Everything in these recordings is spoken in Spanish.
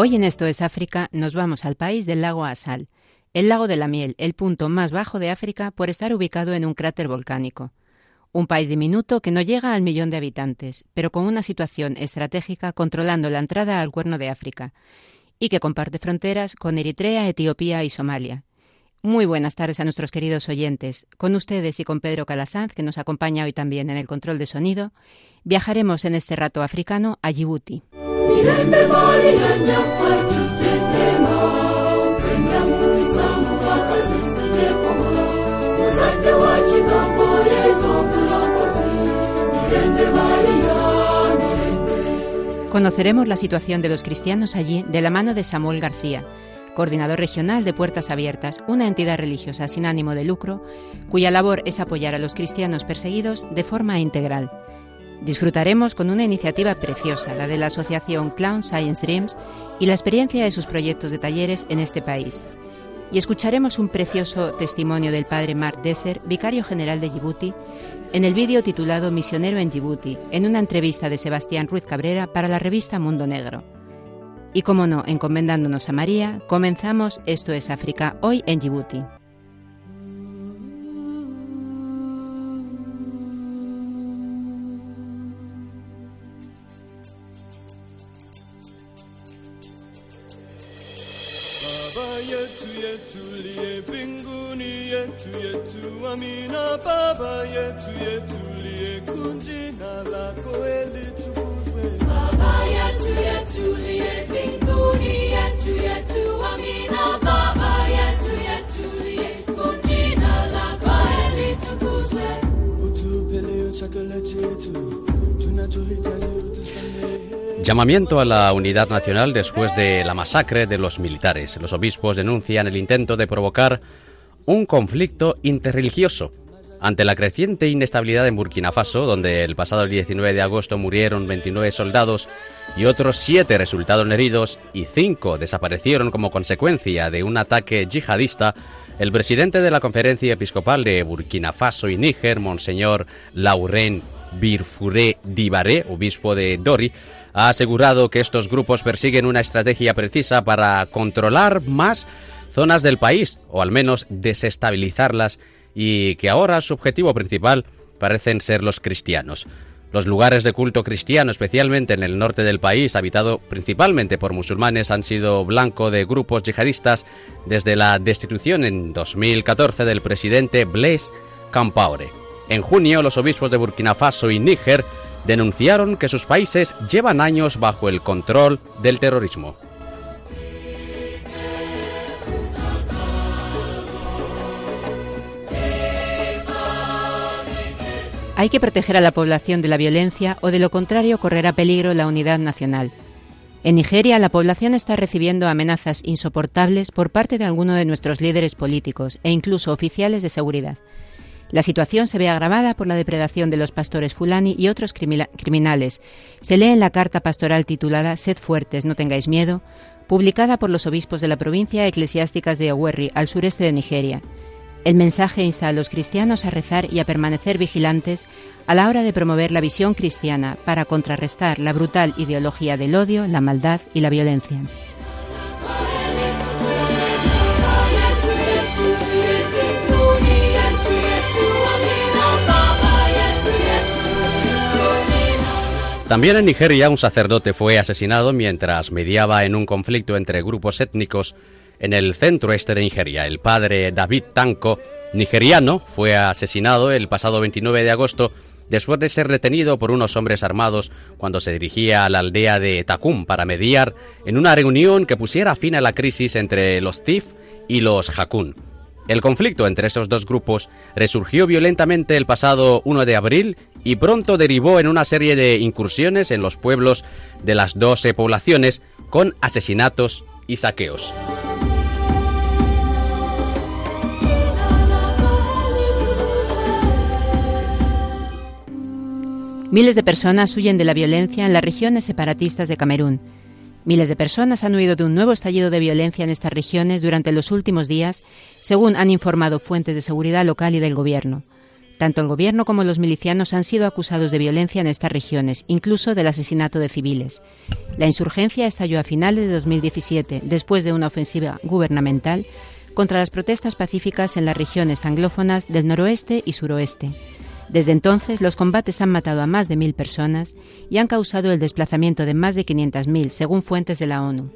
Hoy en Esto es África nos vamos al país del lago Asal, el lago de la miel, el punto más bajo de África por estar ubicado en un cráter volcánico. Un país diminuto que no llega al millón de habitantes, pero con una situación estratégica controlando la entrada al cuerno de África, y que comparte fronteras con Eritrea, Etiopía y Somalia. Muy buenas tardes a nuestros queridos oyentes. Con ustedes y con Pedro Calasanz, que nos acompaña hoy también en el control de sonido, viajaremos en este rato africano a Djibouti. Conoceremos la situación de los cristianos allí de la mano de Samuel García, coordinador regional de Puertas Abiertas, una entidad religiosa sin ánimo de lucro, cuya labor es apoyar a los cristianos perseguidos de forma integral. Disfrutaremos con una iniciativa preciosa, la de la asociación Clown Science Dreams, y la experiencia de sus proyectos de talleres en este país y escucharemos un precioso testimonio del padre Mark Desser, vicario general de Djibouti, en el vídeo titulado Misionero en Djibouti, en una entrevista de Sebastián Ruiz Cabrera para la revista Mundo Negro. Y como no, encomendándonos a María, comenzamos Esto es África, hoy en Djibouti. Llamamiento a la unidad nacional después de la masacre de los militares. Los obispos denuncian el intento de provocar un conflicto interreligioso ante la creciente inestabilidad en Burkina Faso, donde el pasado 19 de agosto murieron 29 soldados y otros 7 resultaron heridos y 5 desaparecieron como consecuencia de un ataque yihadista, el presidente de la Conferencia Episcopal de Burkina Faso y Níger, Monseñor Lauren Birfuré Dibaré, obispo de Dori, ha asegurado que estos grupos persiguen una estrategia precisa para controlar más zonas del país, o al menos desestabilizarlas y que ahora su objetivo principal parecen ser los cristianos. Los lugares de culto cristiano, especialmente en el norte del país, habitado principalmente por musulmanes, han sido blanco de grupos yihadistas desde la destitución en 2014 del presidente Blaise Campaore. En junio, los obispos de Burkina Faso y Níger denunciaron que sus países llevan años bajo el control del terrorismo. Hay que proteger a la población de la violencia o de lo contrario correrá peligro la unidad nacional. En Nigeria la población está recibiendo amenazas insoportables por parte de algunos de nuestros líderes políticos e incluso oficiales de seguridad. La situación se ve agravada por la depredación de los pastores fulani y otros criminales. Se lee en la carta pastoral titulada Sed fuertes, no tengáis miedo, publicada por los obispos de la provincia eclesiásticas de Owerri, al sureste de Nigeria. El mensaje insta a los cristianos a rezar y a permanecer vigilantes a la hora de promover la visión cristiana para contrarrestar la brutal ideología del odio, la maldad y la violencia. También en Nigeria un sacerdote fue asesinado mientras mediaba en un conflicto entre grupos étnicos en el centro este de Nigeria. El padre David Tanko, nigeriano, fue asesinado el pasado 29 de agosto después de ser retenido por unos hombres armados cuando se dirigía a la aldea de Takum para mediar en una reunión que pusiera fin a la crisis entre los Tif y los Hakun. El conflicto entre estos dos grupos resurgió violentamente el pasado 1 de abril y pronto derivó en una serie de incursiones en los pueblos de las dos poblaciones con asesinatos y saqueos. Miles de personas huyen de la violencia en las regiones separatistas de Camerún. Miles de personas han huido de un nuevo estallido de violencia en estas regiones durante los últimos días, según han informado fuentes de seguridad local y del gobierno. Tanto el gobierno como los milicianos han sido acusados de violencia en estas regiones, incluso del asesinato de civiles. La insurgencia estalló a finales de 2017, después de una ofensiva gubernamental contra las protestas pacíficas en las regiones anglófonas del noroeste y suroeste. Desde entonces, los combates han matado a más de mil personas y han causado el desplazamiento de más de 500.000, según fuentes de la ONU.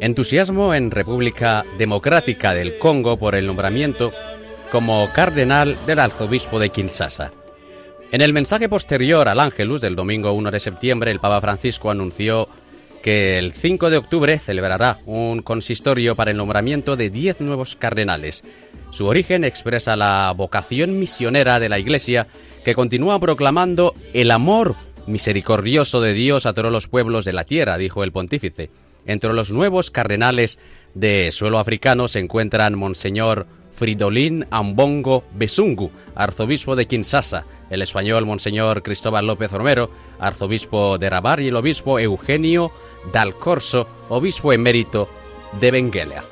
Entusiasmo en República Democrática del Congo por el nombramiento como cardenal del arzobispo de Kinshasa. En el mensaje posterior al Ángelus del domingo 1 de septiembre, el Papa Francisco anunció que el 5 de octubre celebrará un consistorio para el nombramiento de 10 nuevos cardenales. Su origen expresa la vocación misionera de la Iglesia que continúa proclamando el amor misericordioso de Dios a todos los pueblos de la tierra, dijo el pontífice. Entre los nuevos cardenales de suelo africano se encuentran Monseñor Fridolín Ambongo Besungu, arzobispo de Kinshasa, el español Monseñor Cristóbal López Romero, arzobispo de Rabar y el obispo Eugenio Dal Corso, obispo emérito de Benguela.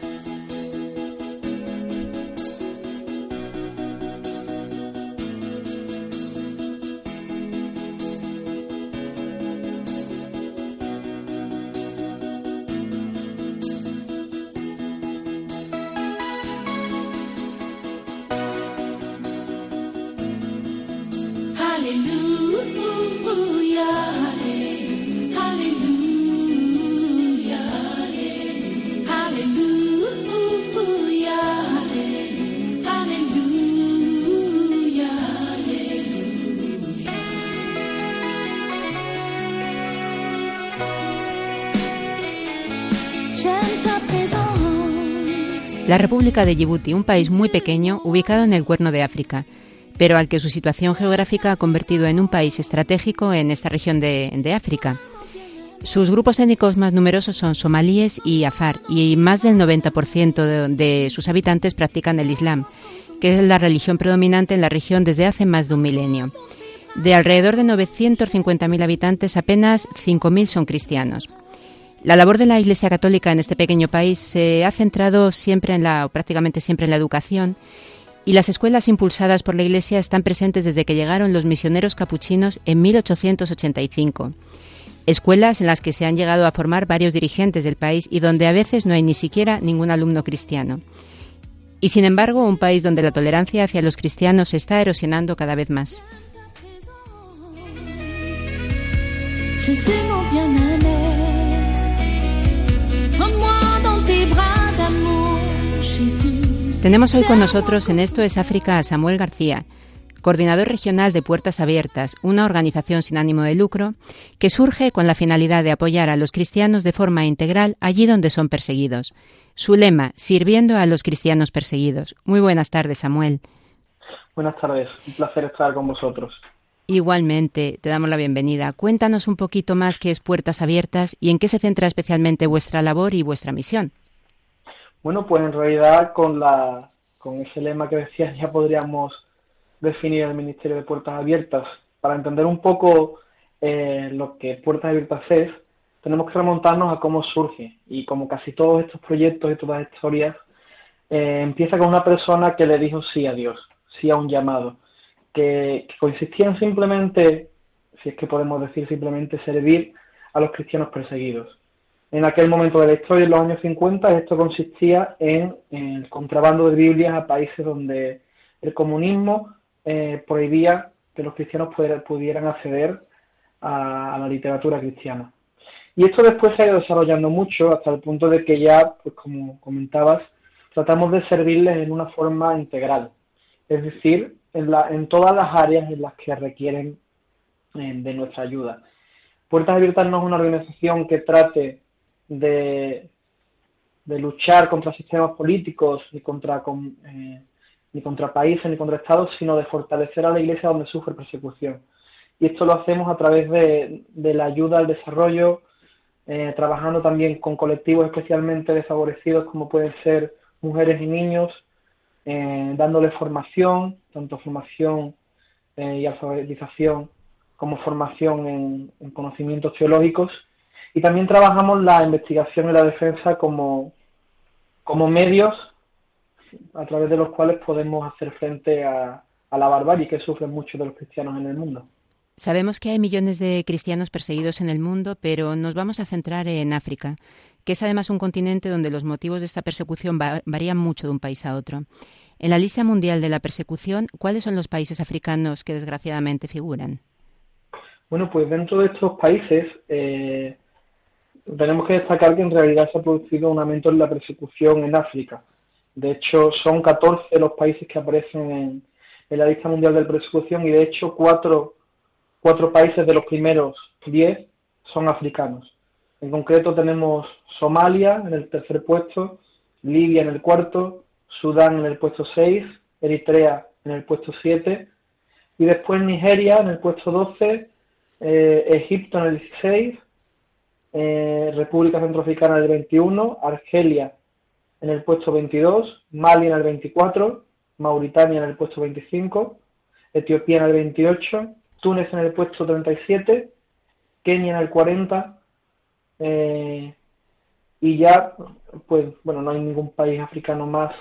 De Djibouti, un país muy pequeño ubicado en el Cuerno de África, pero al que su situación geográfica ha convertido en un país estratégico en esta región de, África. Sus grupos étnicos más numerosos son somalíes y afar, y más del 90% de, de sus habitantes practican el Islam, que es la religión predominante en la región desde hace más de un milenio. De alrededor de 950.000 habitantes, apenas 5.000 son cristianos. La labor de la Iglesia Católica en este pequeño país se ha centrado siempre en la, prácticamente siempre en la educación, y las escuelas impulsadas por la Iglesia están presentes desde que llegaron los misioneros capuchinos en 1885. Escuelas en las que se han llegado a formar varios dirigentes del país y donde a veces no hay ni siquiera ningún alumno cristiano. Y sin embargo, un país donde la tolerancia hacia los cristianos está erosionando cada vez más. Tenemos hoy con nosotros en Esto es África a Samuel García, coordinador regional de Puertas Abiertas, una organización sin ánimo de lucro que surge con la finalidad de apoyar a los cristianos de forma integral allí donde son perseguidos. Su lema, sirviendo a los cristianos perseguidos. Muy buenas tardes, Samuel. Buenas tardes, un placer estar con vosotros. Igualmente, te damos la bienvenida. Cuéntanos un poquito más qué es Puertas Abiertas y en qué se centra especialmente vuestra labor y vuestra misión. Bueno, pues en realidad con, la, con ese lema que decías ya podríamos definir el Ministerio de Puertas Abiertas. Para entender un poco eh, lo que Puertas Abiertas es, tenemos que remontarnos a cómo surge. Y como casi todos estos proyectos y todas estas historias, eh, empieza con una persona que le dijo sí a Dios, sí a un llamado, que, que consistía en simplemente, si es que podemos decir simplemente, servir a los cristianos perseguidos en aquel momento de la historia, en los años 50, esto consistía en, el contrabando de Biblias a países donde el comunismo eh, prohibía que los cristianos pudieran acceder a, la literatura cristiana. Y esto después se ha ido desarrollando mucho hasta el punto de que ya, pues como comentabas, tratamos de servirles en una forma integral, es decir, en, la, en todas las áreas en las que requieren eh, de nuestra ayuda. Puertas Abiertas no es una organización que trate de, luchar contra sistemas políticos ni contra, eh, ni contra países ni contra estados, sino de fortalecer a la Iglesia donde sufre persecución. Y esto lo hacemos a través de, de la ayuda al desarrollo, eh, trabajando también con colectivos especialmente desfavorecidos como pueden ser mujeres y niños, eh, dándoles formación, tanto formación eh, y alfabetización como formación en, conocimientos teológicos. Y también trabajamos la investigación y la defensa como, como medios a través de los cuales podemos hacer frente a, a la barbarie que sufren muchos de los cristianos en el mundo. Sabemos que hay millones de cristianos perseguidos en el mundo, pero nos vamos a centrar en África, que es además un continente donde los motivos de esta persecución varían mucho de un país a otro. En la lista mundial de la persecución, ¿cuáles son los países africanos que desgraciadamente figuran? Bueno, pues dentro de estos países eh, tenemos que destacar que en realidad se ha producido un aumento en la persecución en África. De hecho, son 14 los países que aparecen en, en la lista mundial de persecución y de hecho cuatro cuatro países de los primeros diez son africanos. En concreto tenemos Somalia en el tercer puesto, Libia en el cuarto, Sudán en el puesto seis, Eritrea en el puesto siete, y después Nigeria en el puesto doce, eh, Egipto en el 16, eh, República Centroafricana en el 21, Argelia en el puesto 22, Mali en el 24, Mauritania en el puesto 25, Etiopía en el 28, Túnez en el puesto 37, Kenia en el 40, eh, y ya, pues bueno, no hay ningún país africano más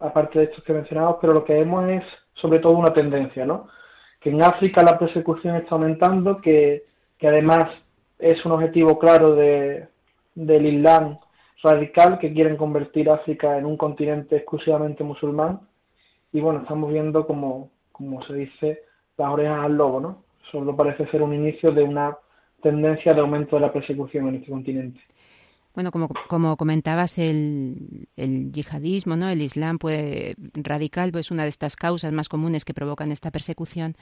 aparte de estos que mencionamos, pero lo que vemos es sobre todo una tendencia, ¿no? Que en África la persecución está aumentando, que, que además es un objetivo claro de, del Islam radical, que quieren convertir África en un continente exclusivamente musulmán. Y bueno, estamos viendo como, como se dice, las orejas al lobo, ¿no? Solo parece ser un inicio de una tendencia de aumento de la persecución en este continente. Bueno, como, como comentabas, el, el, yihadismo, ¿no? el Islam puede, radical es pues, una de estas causas más comunes que provocan esta persecución,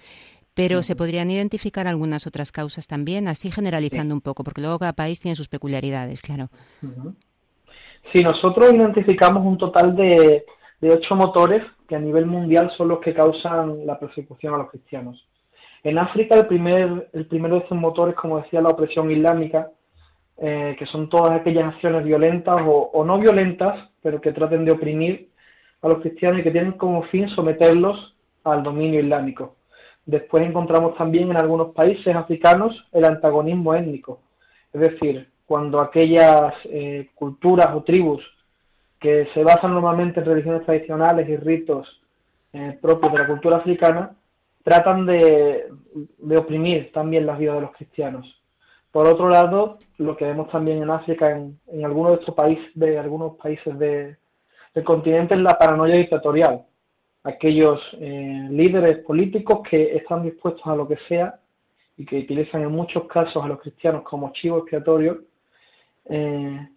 pero se podrían identificar algunas otras causas también, así generalizando un poco, porque luego cada país tiene sus peculiaridades, claro. Sí, nosotros identificamos un total de, de ocho motores que a nivel mundial son los que causan la persecución a los cristianos. En África el primer, el primero de estos motores, como decía, la opresión islámica, eh, que son todas aquellas acciones violentas o, no violentas, pero que traten de oprimir a los cristianos y que tienen como fin someterlos al dominio islámico. Después encontramos también en algunos países africanos el antagonismo étnico, es decir, cuando aquellas eh, culturas o tribus que se basan normalmente en religiones tradicionales y ritos eh, propios de la cultura africana tratan de, oprimir también las vidas de los cristianos. Por otro lado, lo que vemos también en África, en, algunos de estos países, de algunos países del continente, es la paranoia dictatorial. Aquellos eh, líderes políticos que están dispuestos a lo que sea y que utilizan en muchos casos a los cristianos como chivo expiatorio eh,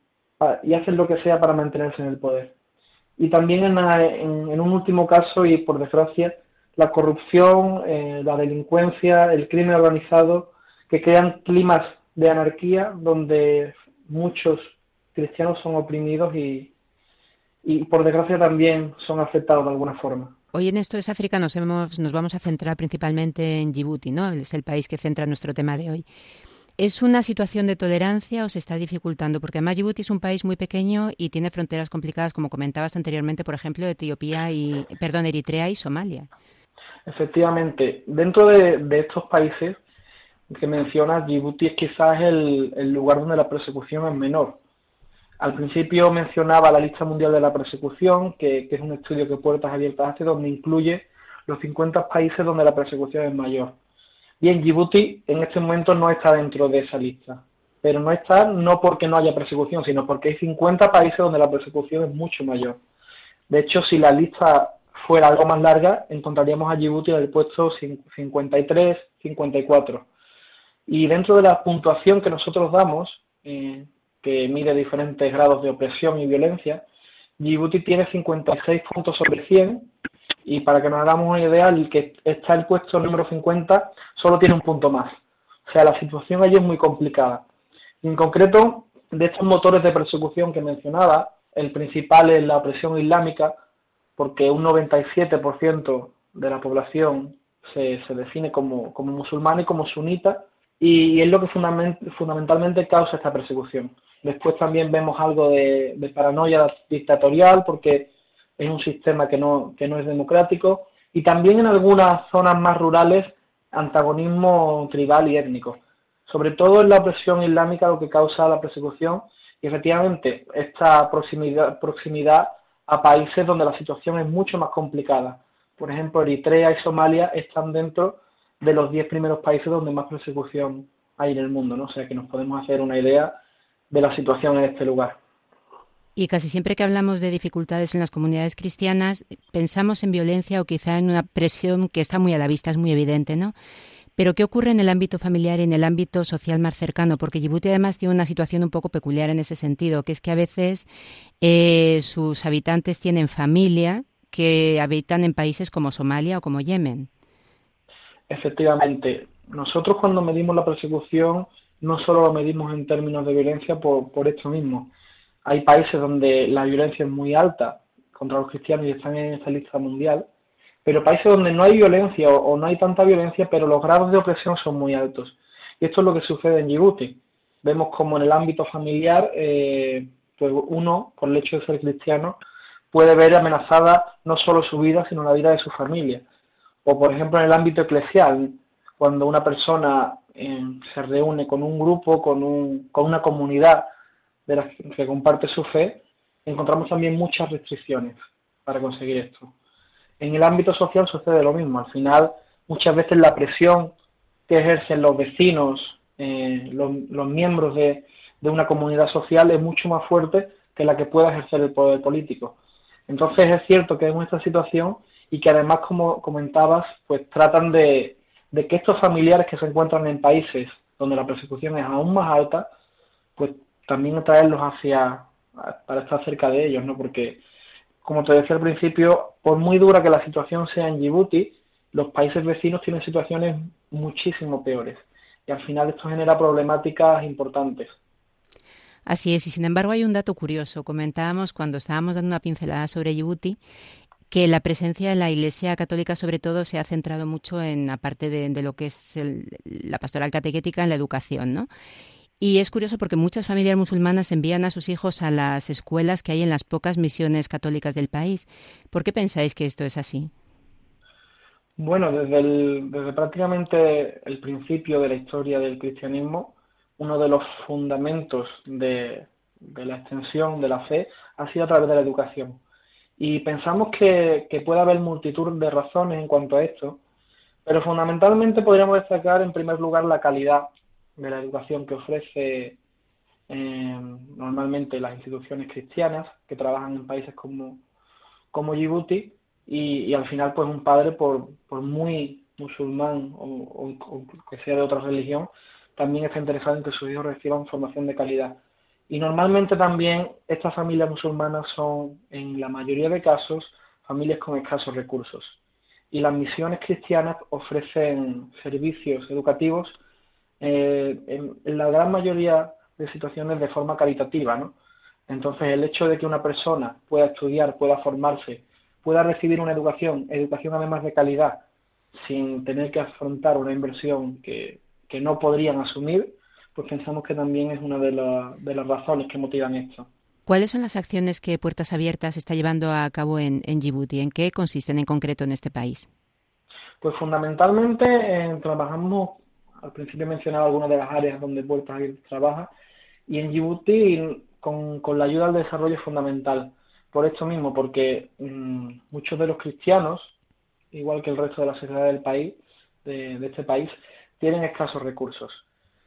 y hacen lo que sea para mantenerse en el poder. Y también en un último caso, y por desgracia, la corrupción, eh, la delincuencia, el crimen organizado, que crean climas de anarquía donde muchos cristianos son oprimidos y, y por desgracia también son afectados de alguna forma. Hoy en esto es África nos, hemos, nos vamos a centrar principalmente en Djibouti, ¿no? Es el país que centra nuestro tema de hoy. ¿Es una situación de tolerancia o se está dificultando? Porque además Djibouti es un país muy pequeño y tiene fronteras complicadas, como comentabas anteriormente, por ejemplo, Etiopía y, perdón, Eritrea y Somalia. Efectivamente, dentro de, estos países que mencionas, Djibouti es quizás el, lugar donde la persecución es menor. Al principio mencionaba la lista mundial de la persecución, que, es un estudio que Puertas Abiertas hace, donde incluye los 50 países donde la persecución es mayor. Bien, Djibouti en este momento no está dentro de esa lista, pero no está no porque no haya persecución, sino porque hay 50 países donde la persecución es mucho mayor. De hecho, si la lista fuera algo más larga, encontraríamos a Djibouti en el puesto 53, 54. Y dentro de la puntuación que nosotros damos, eh, que mide diferentes grados de opresión y violencia, Djibouti tiene 56 puntos sobre 100 y para que nos hagamos una idea, el que está el puesto número 50 solo tiene un punto más. O sea, la situación allí es muy complicada. en concreto, de estos motores de persecución que mencionaba, el principal es la opresión islámica, porque un 97% de la población se, se define como, como musulmana y como sunita, y, es lo que fundamentalmente causa esta persecución. Después también vemos algo de, paranoia dictatorial, porque es un sistema que no, que no es democrático, y también en algunas zonas más rurales antagonismo tribal y étnico. Sobre todo en la opresión islámica lo que causa la persecución y efectivamente esta proximidad, proximidad a países donde la situación es mucho más complicada. Por ejemplo, Eritrea y Somalia están dentro de los 10 primeros países donde más persecución hay en el mundo, ¿no? O sea que nos podemos hacer una idea de la situación en este lugar. Y casi siempre que hablamos de dificultades en las comunidades cristianas, pensamos en violencia o quizá en una presión que está muy a la vista, es muy evidente, ¿no? Pero ¿qué ocurre en el ámbito familiar y en el ámbito social más cercano? Porque Djibouti además tiene una situación un poco peculiar en ese sentido, que es que a veces eh, sus habitantes tienen familia que habitan en países como Somalia o como Yemen. Efectivamente, nosotros cuando medimos la persecución no solo lo medimos en términos de violencia por, por esto mismo. Hay países donde la violencia es muy alta contra los cristianos y están en esta lista mundial, pero países donde no hay violencia o, no hay tanta violencia, pero los grados de opresión son muy altos. Y esto es lo que sucede en Djibouti. Vemos como en el ámbito familiar, eh, pues uno, por el hecho de ser cristiano, puede ver amenazada no solo su vida, sino la vida de su familia. O, por ejemplo, en el ámbito eclesial, cuando una persona eh, se reúne con un grupo, con, un, con una comunidad de las que comparte su fe, encontramos también muchas restricciones para conseguir esto. En el ámbito social sucede lo mismo. Al final, muchas veces la presión que ejercen los vecinos, eh, los, miembros de, una comunidad social es mucho más fuerte que la que pueda ejercer el poder político. Entonces es cierto que es esta situación y que además, como comentabas, pues tratan de, de que estos familiares que se encuentran en países donde la persecución es aún más alta, pues también atraerlos hacia, para estar cerca de ellos, ¿no? Porque como te decía al principio, por muy dura que la situación sea en Djibouti, los países vecinos tienen situaciones muchísimo peores. Y al final esto genera problemáticas importantes. Así es, y sin embargo hay un dato curioso. Comentábamos cuando estábamos dando una pincelada sobre Djibouti que la presencia de la Iglesia Católica, sobre todo, se ha centrado mucho en, aparte de, de lo que es la pastoral catequética, en la educación, ¿no? Y es curioso porque muchas familias musulmanas envían a sus hijos a las escuelas que hay en las pocas misiones católicas del país. ¿Por qué pensáis que esto es así? Bueno, desde, desde prácticamente el principio de la historia del cristianismo, uno de los fundamentos de, la extensión de la fe ha sido a través de la educación. Y pensamos que, que puede haber multitud de razones en cuanto a esto, pero fundamentalmente podríamos destacar en primer lugar la calidad de la educación que ofrece eh, normalmente las instituciones cristianas que trabajan en países como, como Djibouti y, al final pues un padre por, por muy musulmán o, que sea de otra religión también está interesado en que sus hijos reciban formación de calidad. Y normalmente también estas familias musulmanas son, en la mayoría de casos, familias con escasos recursos. Y las misiones cristianas ofrecen servicios educativos eh, en, la gran mayoría de situaciones de forma caritativa, ¿no? Entonces, el hecho de que una persona pueda estudiar, pueda formarse, pueda recibir una educación, educación además de calidad, sin tener que afrontar una inversión que, que no podrían asumir, pues pensamos que también es una de, de las razones que motivan esto. ¿Cuáles son las acciones que Puertas Abiertas está llevando a cabo en, en Djibouti? ¿En qué consisten en concreto en este país? Pues fundamentalmente eh, trabajamos al principio mencionaba algunas de las áreas donde Puertas Abiertas trabaja, y en Djibouti con, la ayuda al desarrollo es fundamental. Por esto mismo, porque mm, muchos de los cristianos, igual que el resto de la sociedad del país, de, este país, tienen escasos recursos.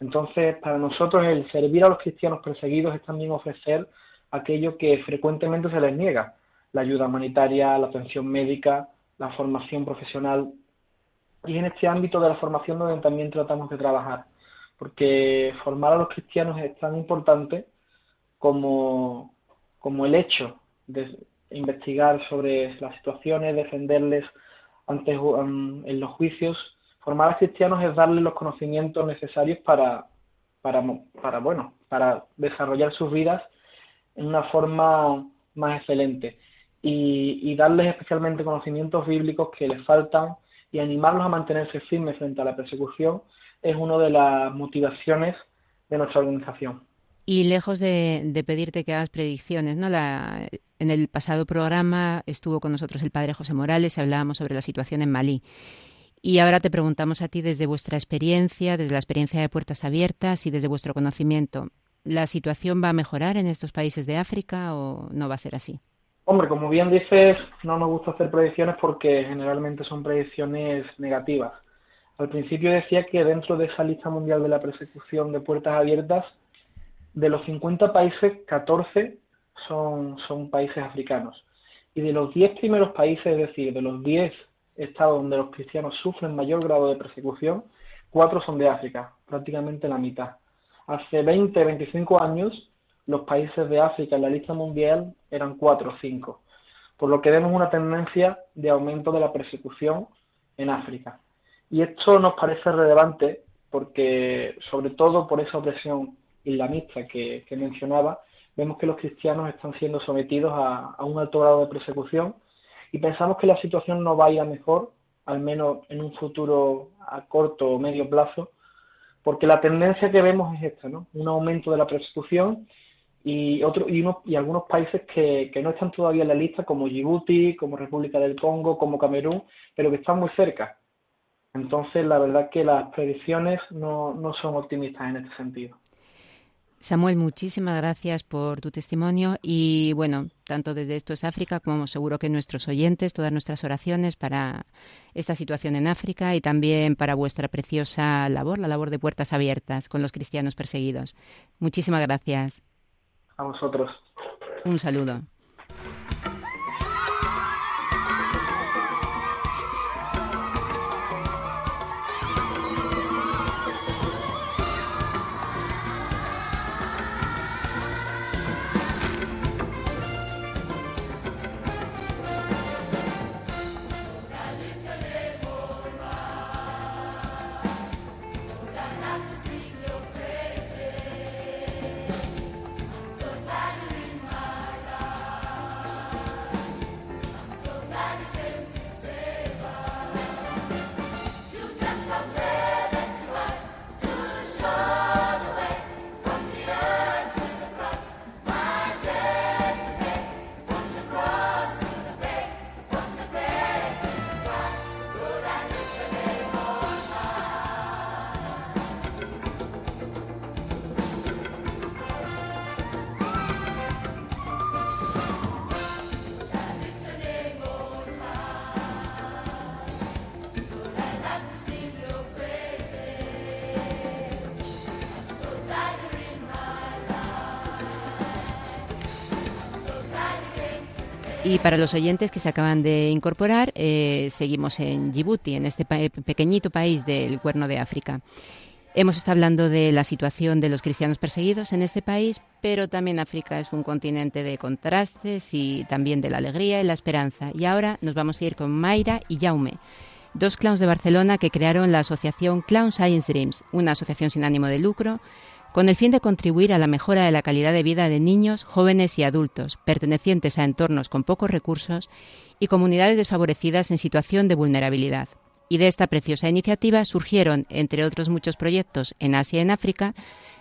Entonces, para nosotros el servir a los cristianos perseguidos es también ofrecer aquello que frecuentemente se les niega, la ayuda humanitaria, la atención médica, la formación profesional. Y en este ámbito de la formación donde también tratamos de trabajar, porque formar a los cristianos es tan importante como, como el hecho de investigar sobre las situaciones, defenderles ante, en los juicios, Formar a cristianos es darles los conocimientos necesarios para, para, bueno, para desarrollar sus vidas en una forma más excelente y, darles especialmente conocimientos bíblicos que les faltan y animarlos a mantenerse firmes frente a la persecución es una de las motivaciones de nuestra organización. Y lejos de, pedirte que hagas predicciones, ¿no? La, en el pasado programa estuvo con nosotros el padre José Morales y hablábamos sobre la situación en Malí. Y ahora te preguntamos a ti desde vuestra experiencia, desde la experiencia de Puertas Abiertas y desde vuestro conocimiento, ¿la situación va a mejorar en estos países de África o no va a ser así? Hombre, como bien dices, no nos gusta hacer predicciones porque generalmente son predicciones negativas. Al principio decía que dentro de esa lista mundial de la persecución de puertas abiertas, de los 50 países, 14 son, son países africanos. Y de los 10 primeros países, es decir, de los 10 estados donde los cristianos sufren mayor grado de persecución, 4 son de África, prácticamente la mitad. Hace 20, 25 años los países de África en la lista mundial eran cuatro o cinco, por lo que vemos una tendencia de aumento de la persecución en África. Y esto nos parece relevante porque, sobre todo por esa opresión islamista que, mencionaba, vemos que los cristianos están siendo sometidos a, un alto grado de persecución y pensamos que la situación no vaya mejor, al menos en un futuro a corto o medio plazo, porque la tendencia que vemos es esta, ¿no? Un aumento de la persecución y, otro, y, y algunos países que, que, no están todavía en la lista, como Djibouti, como República del Congo, como Camerún, pero que están muy cerca. Entonces, la verdad que las predicciones no, no son optimistas en este sentido. Samuel, muchísimas gracias por tu testimonio y bueno, tanto desde Esto es África como seguro que nuestros oyentes, todas nuestras oraciones para esta situación en África y también para vuestra preciosa labor, la labor de puertas abiertas con los cristianos perseguidos. Muchísimas gracias. A vosotros. Un saludo. Para los oyentes que se acaban de incorporar, eh, seguimos en Djibouti, en este pequeñito país del Cuerno de África. Hemos estado hablando de la situación de los cristianos perseguidos en este país, pero también África es un continente de contrastes y también de la alegría y la esperanza. Y ahora nos vamos a ir con Mayra y Jaume, dos clowns de Barcelona que crearon la asociación Clown Science Dreams, una asociación sin ánimo de lucro con el fin de contribuir a la mejora de la calidad de vida de niños, jóvenes y adultos pertenecientes a entornos con pocos recursos y comunidades desfavorecidas en situación de vulnerabilidad. Y de esta preciosa iniciativa surgieron, entre otros muchos proyectos en Asia y en África,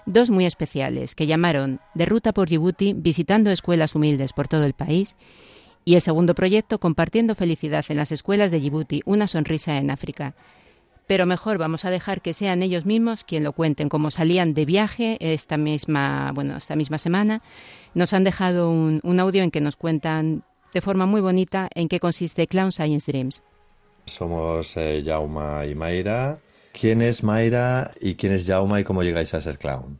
dos muy especiales que llamaron De Ruta por Djibouti, visitando escuelas humildes por todo el país, y el segundo proyecto Compartiendo felicidad en las escuelas de Djibouti, una sonrisa en África, pero mejor vamos a dejar que sean ellos mismos quien lo cuenten. Como salían de viaje esta misma, bueno, esta misma semana, nos han dejado un, audio en que nos cuentan de forma muy bonita en qué consiste Clown Science Dreams. Somos eh, Jauma y Mayra. ¿Quién es Mayra y quién es Jauma y cómo llegáis a ser clown?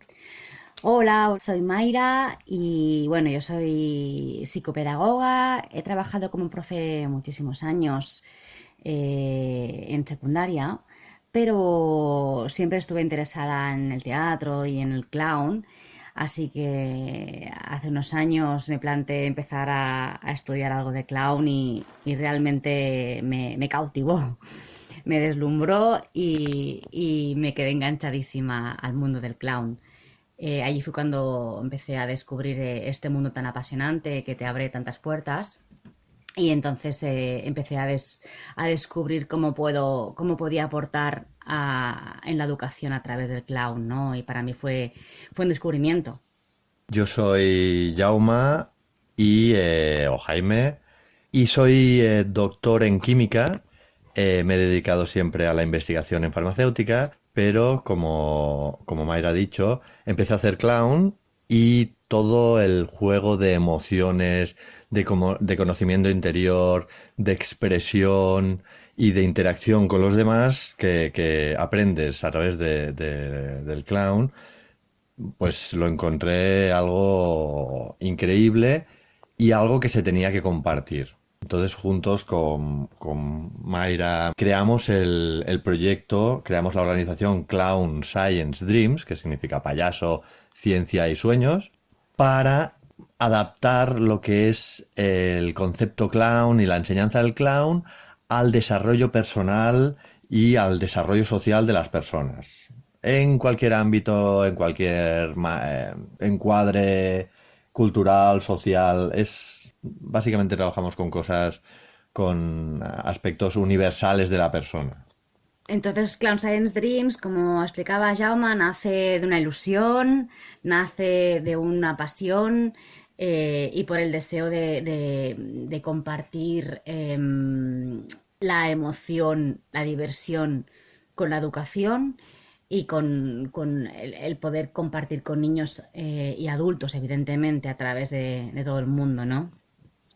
Hola, soy Mayra y bueno, yo soy psicopedagoga. He trabajado como profe muchísimos años eh, en secundaria pero siempre estuve interesada en el teatro y en el clown, así que hace unos años me planteé empezar a, estudiar algo de clown y, realmente me, cautivó. me deslumbró y, me quedé enganchadísima al mundo del clown. Eh, allí fue cuando empecé a descubrir eh, este mundo tan apasionante que te abre tantas puertas. Y entonces eh, empecé a, a, descubrir cómo, puedo, cómo podía aportar en la educación a través del clown, ¿no? Y para mí fue, fue un descubrimiento. Yo soy Jauma y, o Jaime y soy doctor en química. me he dedicado siempre a la investigación en farmacéutica pero como, como Mayra ha dicho, empecé a hacer clown y todo el juego de emociones, de, conocimiento interior, de expresión y de interacción con los demás que, aprendes a través de, del clown, pues lo encontré algo increíble y algo que se tenía que compartir. Entonces, juntos con, Mayra, creamos el, proyecto, creamos la organización Clown Science Dreams, que significa payaso, ciencia y sueños, para adaptar lo que es el concepto clown y la enseñanza del clown al desarrollo personal y al desarrollo social de las personas. En cualquier ámbito, en cualquier eh, encuadre cultural, social, es básicamente trabajamos con cosas, con aspectos universales de la persona. Entonces, Clown Science Dreams, como explicaba Jaume, nace de una ilusión, nace de una pasión eh, y por el deseo de, compartir em, la emoción, la diversión con la educación y con, el, poder compartir con niños eh, y adultos, evidentemente, a través de, de todo el mundo, ¿no?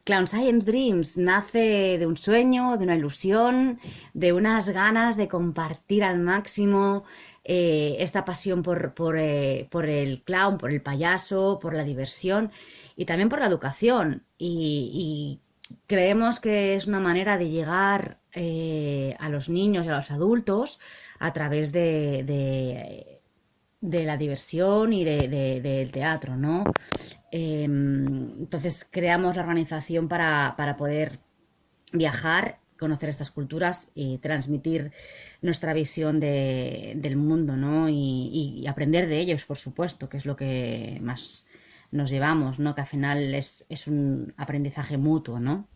Clown Science Dreams nace de un sueño, de una ilusión, de unas ganas de compartir al máximo eh, esta pasión eh, por, el clown, por el payaso, por la diversión y también por la educación. Y, creemos que es una manera de llegar eh, a los niños y a los adultos a través de, de la diversión y del teatro, ¿no? Em, entonces creamos la organización para, poder viajar, conocer estas culturas y transmitir nuestra visión del mundo, ¿no? Y, aprender de ellos, por supuesto, que es lo que más nos llevamos, ¿no? Que al final es, es un aprendizaje mutuo, ¿no?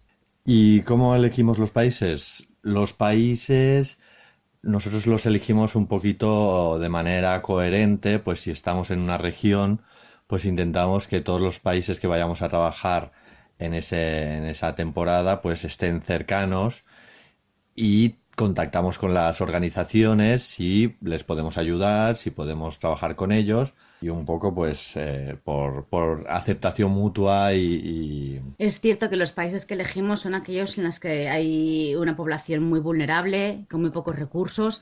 ¿Y cómo elegimos los países? Los países nosotros los elegimos un poquito de manera coherente, pues si estamos en una región, pues intentamos que todos los países que vayamos a trabajar en, ese, en esa temporada pues estén cercanos y contactamos con las organizaciones si les podemos ayudar, si podemos trabajar con ellos y un poco pues eh, por, aceptación mutua y, Es cierto que los países que elegimos son aquellos en los que hay una población muy vulnerable, con muy pocos recursos,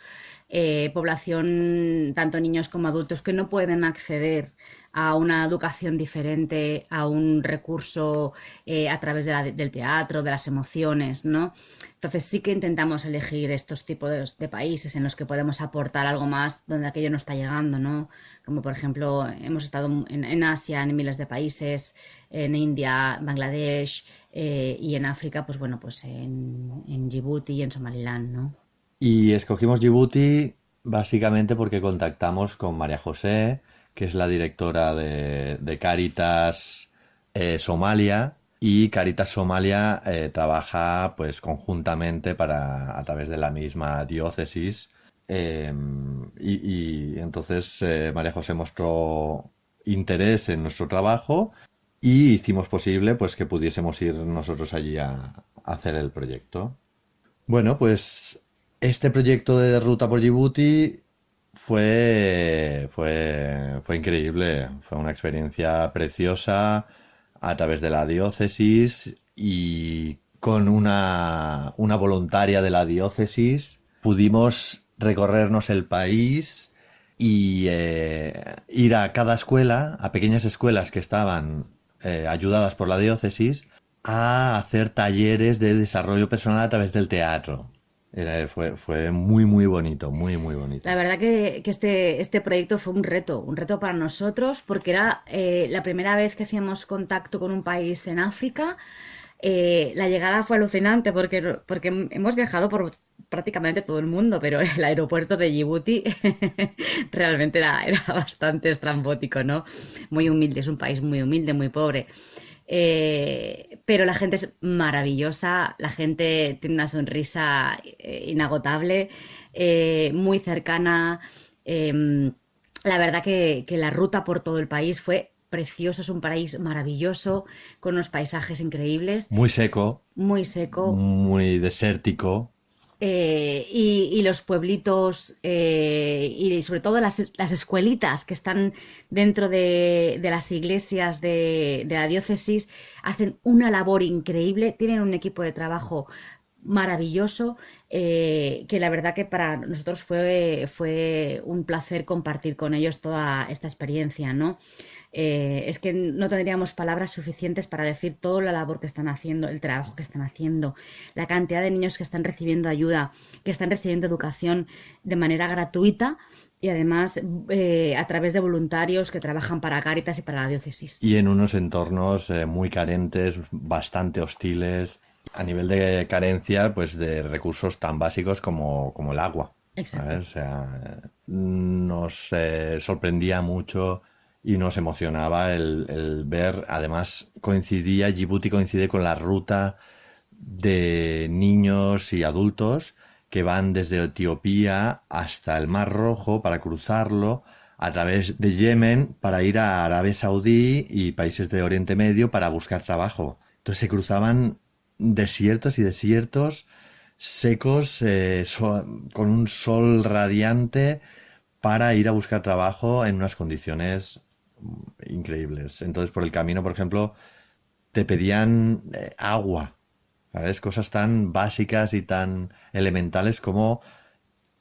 eh, población, tanto niños como adultos, que no pueden acceder a una educación diferente, a un recurso eh, a través del teatro, de las emociones, ¿no? Entonces sí que intentamos elegir estos tipos de, países en los que podemos aportar algo más donde aquello no está llegando, ¿no? Como por ejemplo hemos estado en, Asia, en miles de países, en India, Bangladesh eh, y en África, pues bueno, pues en, en Djibouti y en Somaliland, ¿no? Y escogimos Djibouti básicamente porque contactamos con María José, que es la directora de, Caritas eh, Somalia, y Caritas Somalia eh, trabaja pues conjuntamente para a través de la misma diócesis em, y, entonces eh, María José mostró interés en nuestro trabajo y hicimos posible pues que pudiésemos ir nosotros allí a hacer el proyecto. Bueno, pues este proyecto de ruta por Djibouti fue, fue, fue increíble, fue una experiencia preciosa a través de la diócesis y con una, una voluntaria de la diócesis pudimos recorrernos el país y eh, ir a cada escuela, a pequeñas escuelas que estaban eh, ayudadas por la diócesis, a hacer talleres de desarrollo personal a través del teatro fue, fue muy, muy bonito, muy, muy bonito. La verdad que, este, este proyecto fue un reto, un reto para nosotros, porque era eh, la primera vez que hacíamos contacto con un país en África. Eh, la llegada fue alucinante porque, porque hemos viajado por prácticamente todo el mundo, pero el aeropuerto de Djibouti realmente era, era, bastante estrambótico, ¿no? Muy humilde, es un país muy humilde, muy pobre. Eh, pero la gente es maravillosa, la gente tiene una sonrisa eh, inagotable, eh, muy cercana. Em, la verdad que, que la ruta por todo el país fue precioso, es un país maravilloso, con unos paisajes increíbles. Muy seco. Muy seco. Muy desértico. Eh, y, los pueblitos eh, y sobre todo las, escuelitas que están dentro de, las iglesias de, la diócesis hacen una labor increíble, tienen un equipo de trabajo maravilloso eh, que la verdad que para nosotros fue, fue un placer compartir con ellos toda esta experiencia, ¿no? Eh, es que no tendríamos palabras suficientes para decir toda la labor que están haciendo, el trabajo que están haciendo, la cantidad de niños que están recibiendo ayuda, que están recibiendo educación de manera gratuita y además eh, a través de voluntarios que trabajan para Cáritas y para la diócesis. Y en unos entornos muy carentes, bastante hostiles, a nivel de carencia, pues de recursos tan básicos como, como el agua. Exacto. O sea, nos sorprendía mucho y nos emocionaba el, ver, además coincidía, Djibouti coincide con la ruta de niños y adultos que van desde Etiopía hasta el Mar Rojo para cruzarlo a través de Yemen para ir a Arabia Saudí y países de Oriente Medio para buscar trabajo. Entonces se cruzaban desiertos y desiertos secos eh, con un sol radiante para ir a buscar trabajo en unas condiciones increíbles. Entonces, por el camino, por ejemplo, te pedían eh, agua, ¿sabes? Cosas tan básicas y tan elementales como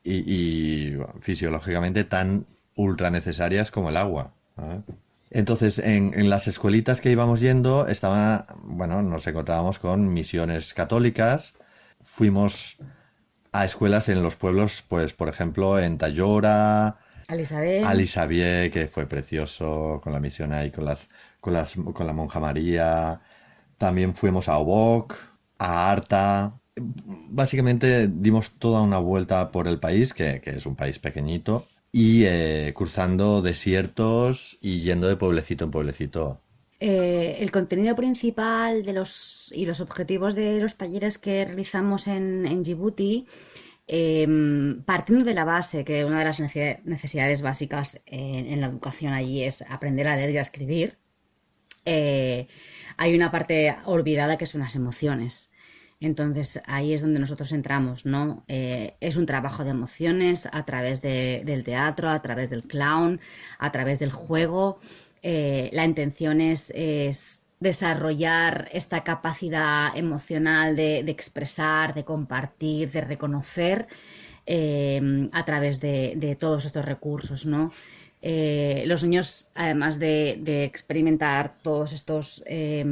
y, fisiológicamente tan ultra necesarias como el agua. Entonces, en, en, las escuelitas que íbamos yendo, estaba, bueno, nos encontrábamos con misiones católicas. Fuimos a escuelas en los pueblos, pues, por ejemplo, en Tayora, Alisabel. que fue precioso con la misión ahí, con, las, con, las, con la monja María. También fuimos a Obok, a Arta. Básicamente dimos toda una vuelta por el país, que, es un país pequeñito, y eh, cruzando desiertos y yendo de pueblecito en pueblecito. Eh, el contenido principal de los y los objetivos de los talleres que realizamos en, en Djibouti Em, partiendo de la base que una de las necesidades básicas en, la educación allí es aprender a leer y a escribir, eh, hay una parte olvidada que son las emociones. Entonces ahí es donde nosotros entramos, ¿no? Eh, es un trabajo de emociones a través del teatro, a través del clown, a través del juego. Eh, la intención es desarrollar esta capacidad emocional de, expresar, de compartir, de reconocer eh, a través de, todos estos recursos, ¿no? Eh, los niños, además de, experimentar todos estos eh,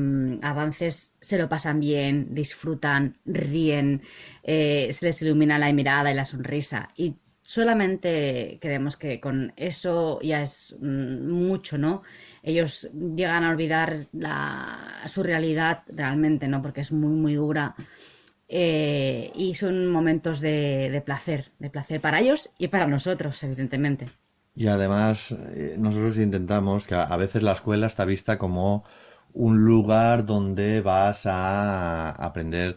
avances, se lo pasan bien, disfrutan, ríen, se les ilumina la mirada y la sonrisa. Y solamente creemos que con eso ya es mm, mucho, ¿no? Ellos llegan a olvidar su realidad realmente, ¿no? Porque es muy, muy dura. Eh, y son momentos de, placer, de placer para ellos y para nosotros, evidentemente. Y además, eh, nosotros intentamos que a veces la escuela está vista como un lugar donde vas a aprender,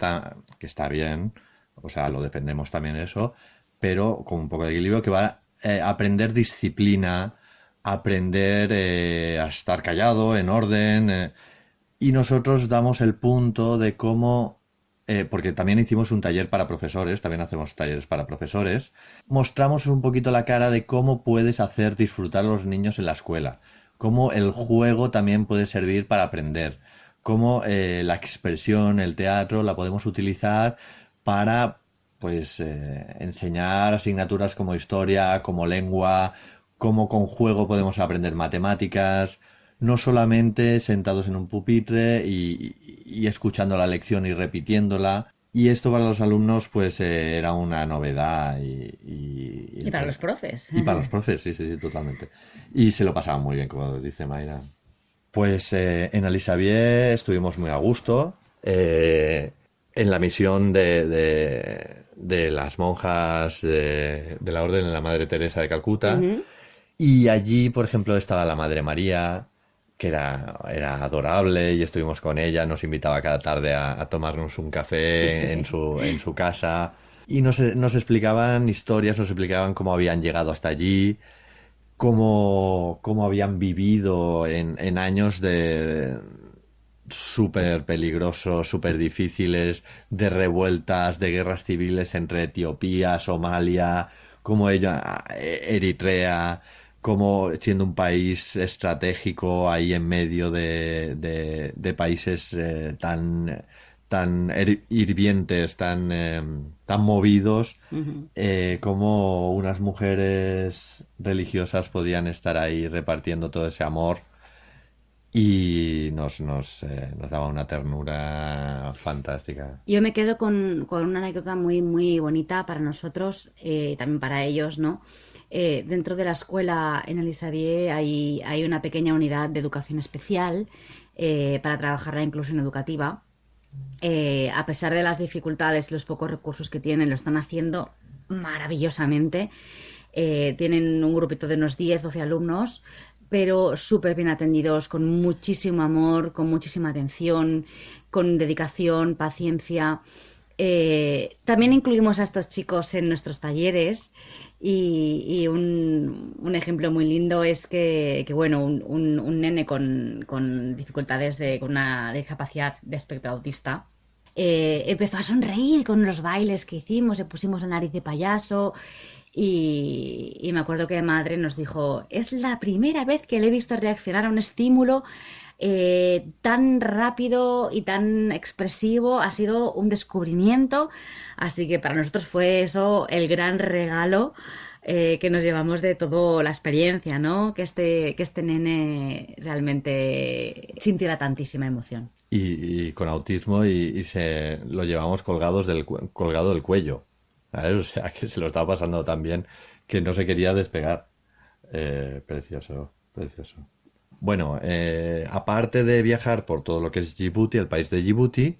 que está bien, o sea, lo defendemos también eso, pero con un poco de equilibrio, que va a eh, aprender disciplina, aprender eh, a estar callado, en orden. Eh, y nosotros damos el punto de cómo, porque también hicimos un taller para profesores, también hacemos talleres para profesores, mostramos un poquito la cara de cómo puedes hacer disfrutar a los niños en la escuela, cómo el juego también puede servir para aprender, cómo la expresión, el teatro, la podemos utilizar para pues eh, enseñar asignaturas como historia, como lengua, cómo con juego podemos aprender matemáticas, no solamente sentados en un pupitre y, escuchando la lección y repitiéndola. Y esto para los alumnos pues eh, era una novedad y, y, para los profes. Y para los profes, sí, sí, sí, totalmente. Y se lo pasaban muy bien, como dice Mayra. Pues eh, en Alisabier estuvimos muy a gusto, eh, en la misión de, de, las monjas de, la Orden de la Madre Teresa de Calcuta. Y allí, por ejemplo, estaba la Madre María, que era, era adorable y estuvimos con ella, nos invitaba cada tarde a, tomarnos un café en, su, en su casa. Y nos, nos explicaban historias, nos explicaban cómo habían llegado hasta allí, cómo, cómo habían vivido en, en años de súper peligrosos, súper difíciles, de revueltas, de guerras civiles entre Etiopía, Somalia, como ella, Eritrea, como siendo un país estratégico ahí en medio de, de, países eh, tan tan hirvientes, tan, em, tan movidos, eh, como unas mujeres religiosas podían estar ahí repartiendo todo ese amor y nos, nos, eh, nos daba una ternura fantástica. Yo me quedo con, con una anécdota muy, muy bonita para nosotros, eh, también para ellos, ¿no? Dentro de la escuela en Elisabier hay, una pequeña unidad de educación especial para trabajar la inclusión educativa eh, a pesar de las dificultades los pocos recursos que tienen, lo están haciendo maravillosamente. Eh, tienen un grupito de unos 10, 12 alumnos, pero súper bien atendidos, con muchísimo amor, con muchísima atención, con dedicación, paciencia. Eh, también incluimos a estos chicos en nuestros talleres y, un, ejemplo muy lindo es que, bueno, un, nene con, dificultades de con una discapacidad de espectro autista eh, empezó a sonreír con los bailes que hicimos, le pusimos la nariz de payaso y, me acuerdo que madre nos dijo, es la primera vez que le he visto reaccionar a un estímulo eh, tan rápido y tan expresivo ha sido un descubrimiento. Así que para nosotros fue eso el gran regalo eh, que nos llevamos de toda la experiencia, ¿no? Que este, que este nene realmente sintiera tantísima emoción. Y, con autismo y, se lo llevamos colgados del, colgado del cuello. O sea, que se lo estaba pasando tan bien que no se quería despegar. Eh, precioso, precioso. Bueno, eh, aparte de viajar por todo lo que es Djibouti, el país de Djibouti,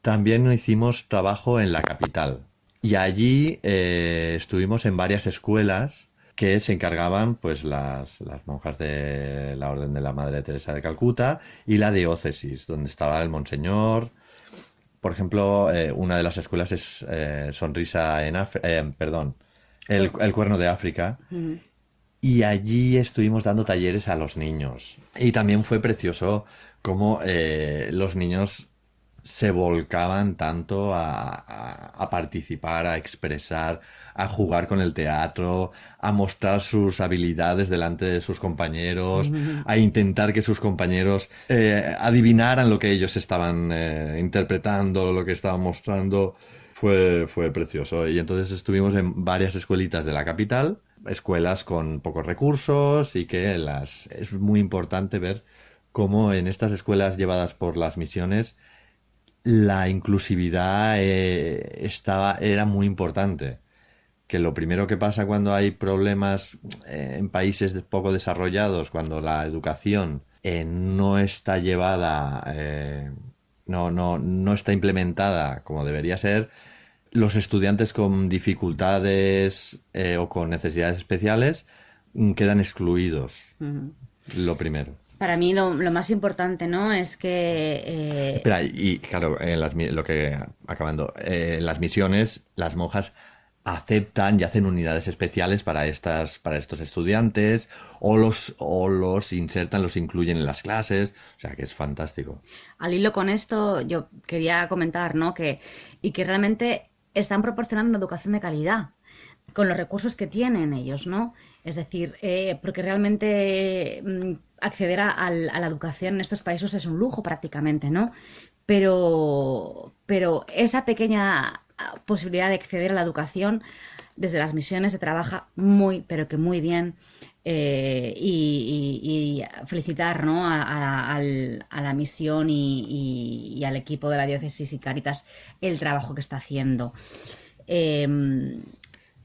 también hicimos trabajo en la capital. Y allí eh, estuvimos en varias escuelas que se encargaban pues las, monjas de la Orden de la Madre Teresa de Calcuta y la diócesis, donde estaba el Monseñor. Por ejemplo, eh, una de las escuelas es Sonrisa en África, perdón, el, Cuerno de África y allí estuvimos dando talleres a los niños. Y también fue precioso cómo eh, los niños se volcaban tanto a, participar, a expresar, a jugar con el teatro, a mostrar sus habilidades delante de sus compañeros, a intentar que sus compañeros eh, adivinaran lo que ellos estaban eh, interpretando, lo que estaban mostrando. Fue, fue precioso. Y entonces estuvimos en varias escuelitas de la capital escuelas con pocos recursos y que las es muy importante ver cómo en estas escuelas llevadas por las misiones la inclusividad eh, estaba era muy importante que lo primero que pasa cuando hay problemas eh, en países poco desarrollados cuando la educación eh, no está llevada no, no, no está implementada como debería ser los estudiantes con dificultades eh, o con necesidades especiales mm, quedan excluidos. Lo primero. Para mí lo, más importante, ¿no? Es que... Eh, Espera, y claro, en las, lo que... Acabando, eh, en las misiones, las monjas aceptan y hacen unidades especiales para estas para estos estudiantes o los o los insertan los incluyen en las clases o sea que es fantástico al hilo con esto yo quería comentar no que y que realmente están proporcionando una educación de calidad con los recursos que tienen ellos, ¿no? Es decir, eh, porque realmente mm, acceder a, la educación en estos países es un lujo prácticamente, ¿no? Pero, pero esa pequeña ah, posibilidad de acceder a la educación desde las misiones se trabaja muy, pero que muy bien. Eh, y, felicitar ¿no? a, la misión y, al equipo de la diócesis y Caritas el trabajo que está haciendo. Em,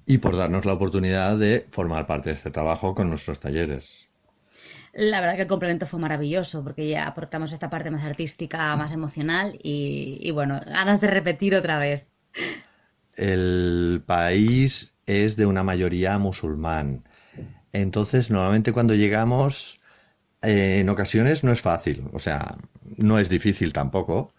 y por darnos la oportunidad de formar parte de este trabajo con nuestros talleres. La verdad que el complemento fue maravilloso porque ya aportamos esta parte más artística, más emocional y, y bueno, ganas de repetir otra vez. El país es de una mayoría musulmán. Entonces, normalmente cuando llegamos, eh, en ocasiones no es fácil, o sea, no es difícil tampoco.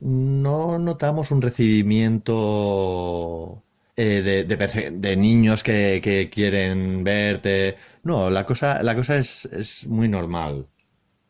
No notamos un recibimiento eh, de, niños que, quieren verte. No, la cosa, la cosa es, es muy normal.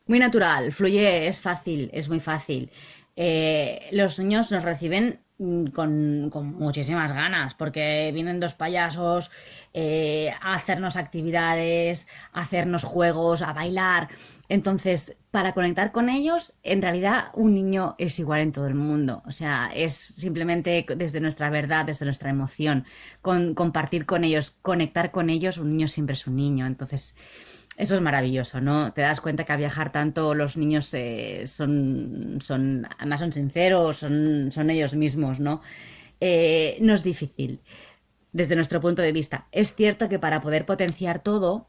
Muy natural, fluye, es fácil, es muy fácil. Eh, los niños nos reciben con, con muchísimas ganas, porque vienen dos payasos eh, a hacernos actividades, a hacernos juegos, a bailar. Entonces, para conectar con ellos, en realidad un niño es igual en todo el mundo. O sea, es simplemente desde nuestra verdad, desde nuestra emoción, con, compartir con ellos, conectar con ellos, un niño siempre es un niño. Entonces, eso es maravilloso, ¿no? Te das cuenta que a viajar tanto los niños eh, son, son, además son sinceros, son, son ellos mismos, ¿no? Eh, no es difícil desde nuestro punto de vista. Es cierto que para poder potenciar todo,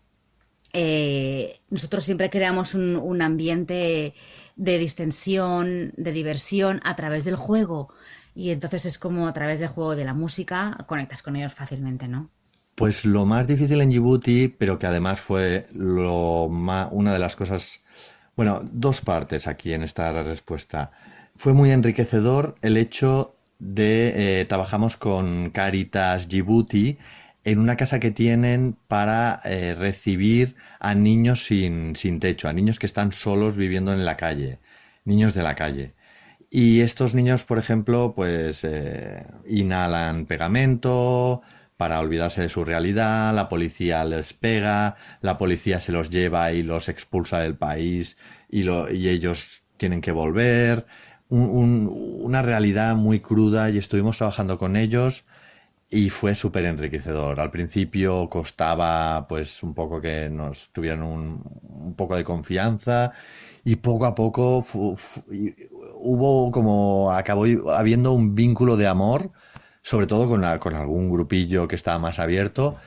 eh, nosotros siempre creamos un, un ambiente de distensión, de diversión a través del juego. Y entonces es como a través del juego de la música conectas con ellos fácilmente, ¿no? Pues lo más difícil en Djibouti, pero que además fue lo ma- una de las cosas, bueno, dos partes aquí en esta respuesta. Fue muy enriquecedor el hecho de, eh, trabajamos con Caritas Djibouti en una casa que tienen para eh, recibir a niños sin, sin techo, a niños que están solos viviendo en la calle, niños de la calle. Y estos niños, por ejemplo, pues eh, inhalan pegamento para olvidarse de su realidad, la policía les pega, la policía se los lleva y los expulsa del país y, lo- y ellos tienen que volver. Un- un- una realidad muy cruda y estuvimos trabajando con ellos y fue súper enriquecedor. Al principio costaba pues un poco que nos tuvieran un, poco de confianza y poco a poco fu- hubo como acabó habiendo un vínculo de amor, sobre todo con, la- con algún grupillo que estaba más abierto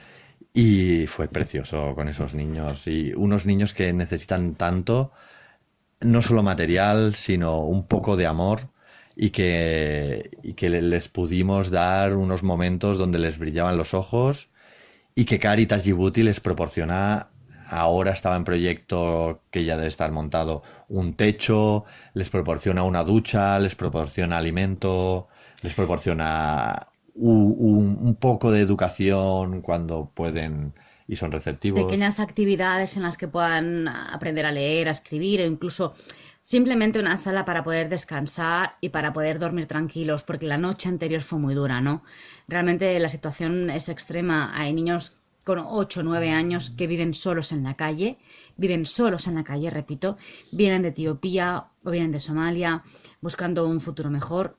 y fue precioso con esos niños y unos niños que necesitan tanto, no solo material, sino un poco de amor y que, y que le- les pudimos dar unos momentos donde les brillaban los ojos y que Caritas Djibouti les proporciona, ahora estaba en proyecto que ya debe estar montado, un techo, les proporciona una ducha, les proporciona alimento, les proporciona un poco de educación cuando pueden y son receptivos. Pequeñas actividades en las que puedan aprender a leer, a escribir o incluso simplemente una sala para poder descansar y para poder dormir tranquilos, porque la noche anterior fue muy dura, ¿no? Realmente la situación es extrema. Hay niños con 8 o 9 años que viven solos en la calle, viven solos en la calle, repito, vienen de Etiopía o vienen de Somalia buscando un futuro mejor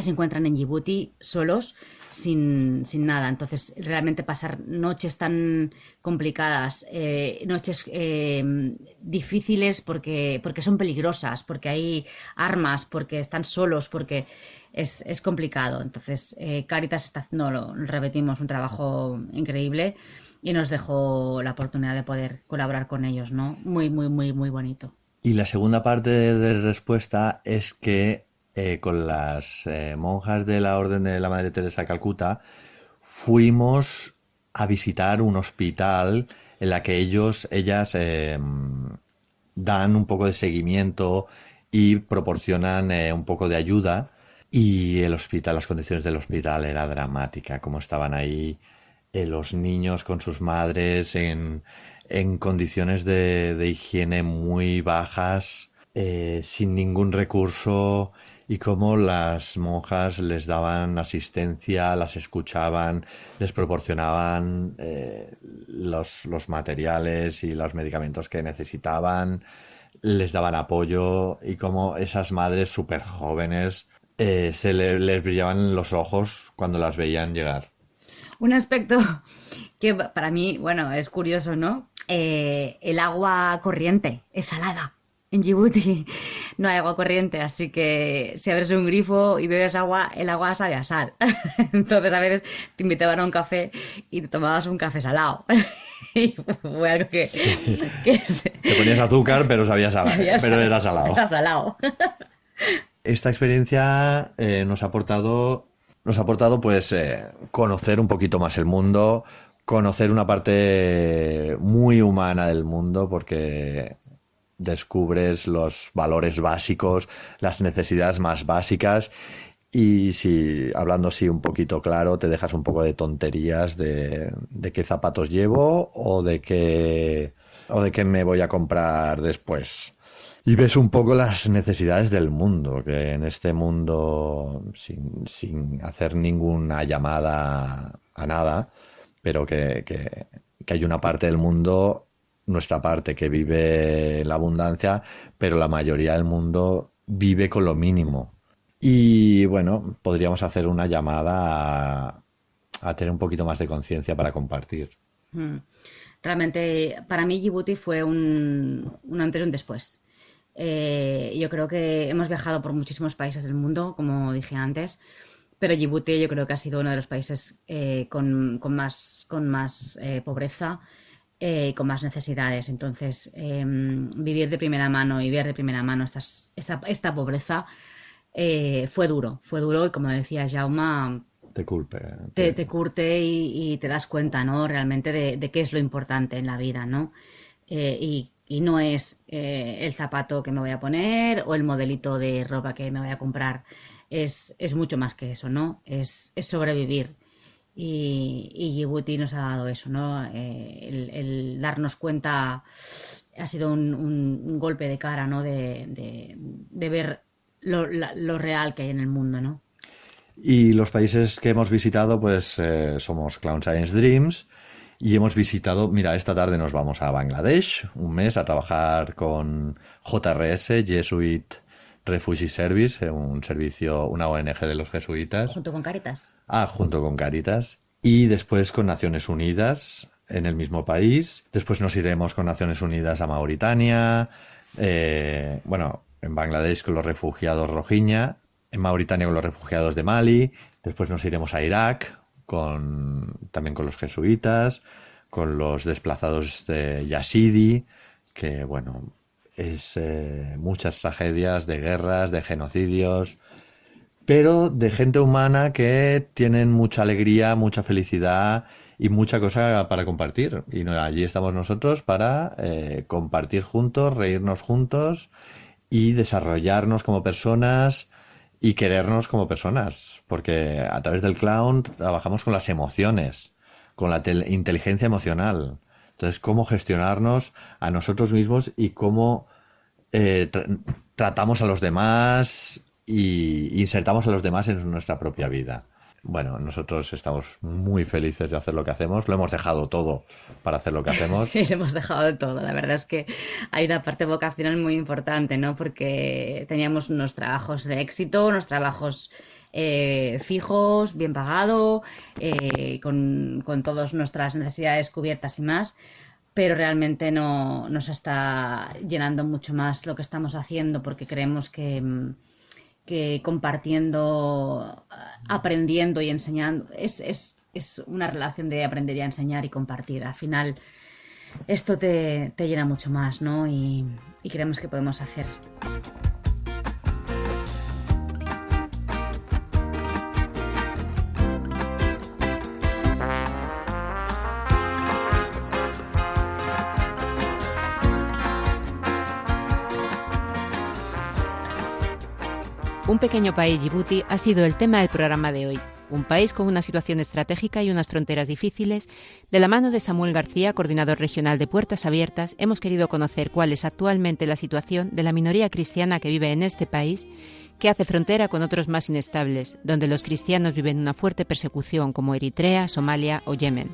se encuentran en Djibouti solos, sin, sin nada. Entonces, realmente pasar noches tan complicadas, eh, noches eh, difíciles porque, porque son peligrosas, porque hay armas, porque están solos, porque es, es complicado. Entonces, eh, Caritas está haciendo, lo repetimos, un trabajo increíble y nos dejó la oportunidad de poder colaborar con ellos, ¿no? Muy, muy, muy, muy bonito. Y la segunda parte de, de respuesta es que eh, con las eh, monjas de la Orden de la Madre Teresa de Calcuta fuimos a visitar un hospital en la que ellos, ellas eh, dan un poco de seguimiento y proporcionan eh, un poco de ayuda. Y el hospital, las condiciones del hospital era dramática, como estaban ahí los niños con sus madres en, en condiciones de, de higiene muy bajas, sin ningún recurso, y cómo las monjas les daban asistencia, las escuchaban, les proporcionaban eh, los, los materiales y los medicamentos que necesitaban, les daban apoyo, y cómo esas madres súper jóvenes eh, se le- les brillaban los ojos cuando las veían llegar. Un aspecto que para mí, bueno, es curioso, ¿no? Eh, el agua corriente es salada. En Djibouti no hay agua corriente, así que si abres un grifo y bebes agua, el agua sabe a sal. Entonces a veces te invitaban a un café y te tomabas un café salado. fue algo que, Te ponías azúcar, pero sabías salado. pero era salado. Era salado. Esta experiencia eh, nos ha aportado, nos ha aportado pues eh, conocer un poquito más el mundo, conocer una parte muy humana del mundo, porque descubres los valores básicos, las necesidades más básicas y si, hablando así un poquito claro, te dejas un poco de tonterías de, de qué zapatos llevo o de qué, o de qué me voy a comprar después. Y ves un poco las necesidades del mundo, que en este mundo, sin, sin hacer ninguna llamada a nada, pero que, que, que hay una parte del mundo, nuestra parte, que vive la abundancia, pero la mayoría del mundo vive con lo mínimo y bueno, podríamos hacer una llamada a, tener un poquito más de conciencia para compartir. Mm. Realmente, para mí Djibouti fue un, antes y un después. Eh, yo creo que hemos viajado por muchísimos países del mundo, como dije antes, pero Djibouti yo creo que ha sido uno de los países eh, con, más, con más eh, pobreza y con más necesidades. Entonces, em, vivir de primera mano y ver de primera mano esta, esta pobreza eh, fue duro, fue duro y como decía Jauma, te culpe. Te, curte y, te das cuenta, ¿no? Realmente de, qué es lo importante en la vida, ¿no? Eh, y, no es eh, el zapato que me voy a poner o el modelito de ropa que me voy a comprar. Es, es mucho más que eso, ¿no? Es, es sobrevivir. Y, y, Djibouti nos ha dado eso, ¿no? el, darnos cuenta ha sido un, golpe de cara, ¿no? De ver lo, real que hay en el mundo, ¿no? Y los países que hemos visitado, pues eh, somos Clown Science Dreams y hemos visitado, mira, esta tarde nos vamos a Bangladesh, un mes a trabajar con JRS, Jesuit Refugee Service, eh, un servicio, una ONG de los jesuitas. Junto con Caritas. Ah, junto con Caritas. Y después con Naciones Unidas en el mismo país. Después nos iremos con Naciones Unidas a Mauritania. Eh, bueno, en Bangladesh con los refugiados Rohingya, en Mauritania con los refugiados de Mali, después nos iremos a Irak con, también con los jesuitas, con los desplazados de Yazidi, que bueno, es eh, muchas tragedias de guerras, de genocidios, pero de gente humana que tienen mucha alegría, mucha felicidad y mucha cosa para compartir. Y allí estamos nosotros para eh, compartir juntos, reírnos juntos y desarrollarnos como personas y querernos como personas, porque a través del clown trabajamos con las emociones, con la inteligencia emocional. Entonces, cómo gestionarnos a nosotros mismos y cómo eh, tratamos a los demás y insertamos a los demás en nuestra propia vida. Bueno, nosotros estamos muy felices de hacer lo que hacemos. Lo hemos dejado todo para hacer lo que hacemos. Sí, lo hemos dejado todo. La verdad es que hay una parte vocacional muy importante, ¿no? Porque teníamos unos trabajos de éxito, unos trabajos eh, fijos, bien pagados, eh, con, con todas nuestras necesidades cubiertas y más pero realmente no nos está llenando mucho más lo que estamos haciendo porque creemos que, mm, que compartiendo, aprendiendo y enseñando. Es, es, es, una relación de aprender y enseñar y compartir. Al final, esto te, te llena mucho más, ¿no? Y, y creemos que podemos hacer. Un pequeño país, Djibouti, ha sido el tema del programa de hoy. Un país con una situación estratégica y unas fronteras difíciles. De la mano de Samuel García, coordinador regional de Puertas Abiertas, hemos querido conocer cuál es actualmente la situación de la minoría cristiana que vive en este país, que hace frontera con otros más inestables, donde los cristianos viven una fuerte persecución como Eritrea, Somalia o Yemen.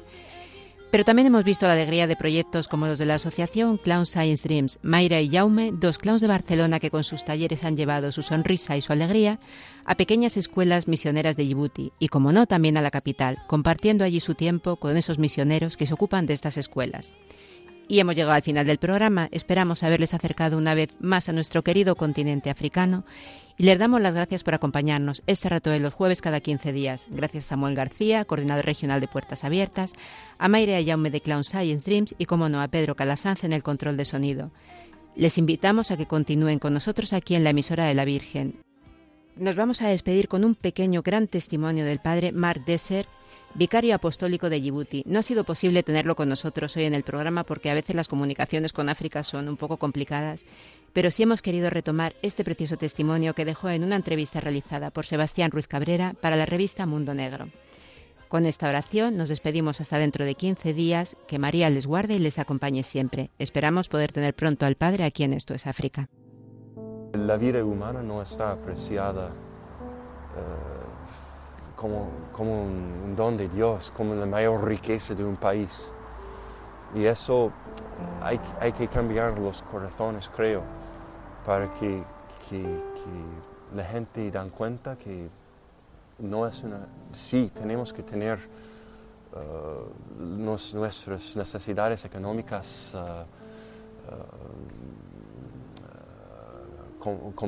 Pero también hemos visto la alegría de proyectos como los de la asociación Clown Science Dreams, Mayra y Jaume, dos clowns de Barcelona que con sus talleres han llevado su sonrisa y su alegría a pequeñas escuelas misioneras de Djibouti y, como no, también a la capital, compartiendo allí su tiempo con esos misioneros que se ocupan de estas escuelas. Y hemos llegado al final del programa. Esperamos haberles acercado una vez más a nuestro querido continente africano y les damos las gracias por acompañarnos este rato de los jueves cada 15 días. Gracias a Samuel García, coordinador regional de Puertas Abiertas, a Mayre Ayaume de Clown Science Dreams y, como no, a Pedro Calasanz en el control de sonido. Les invitamos a que continúen con nosotros aquí en la emisora de la Virgen. Nos vamos a despedir con un pequeño gran testimonio del padre Mark Desser, vicario apostólico de Djibouti. No ha sido posible tenerlo con nosotros hoy en el programa porque a veces las comunicaciones con África son un poco complicadas, pero sí hemos querido retomar este precioso testimonio que dejó en una entrevista realizada por Sebastián Ruiz Cabrera para la revista Mundo Negro. Con esta oración nos despedimos hasta dentro de 15 días. Que María les guarde y les acompañe siempre. Esperamos poder tener pronto al Padre aquí en Esto es África. La vida humana no está apreciada. Eh, como, como un, don de Dios, como la mayor riqueza de un país. Y eso hay, hay que cambiar los corazones, creo, para que, la gente dan cuenta que no es una... Sí, tenemos que tener uh, nuestras necesidades económicas uh,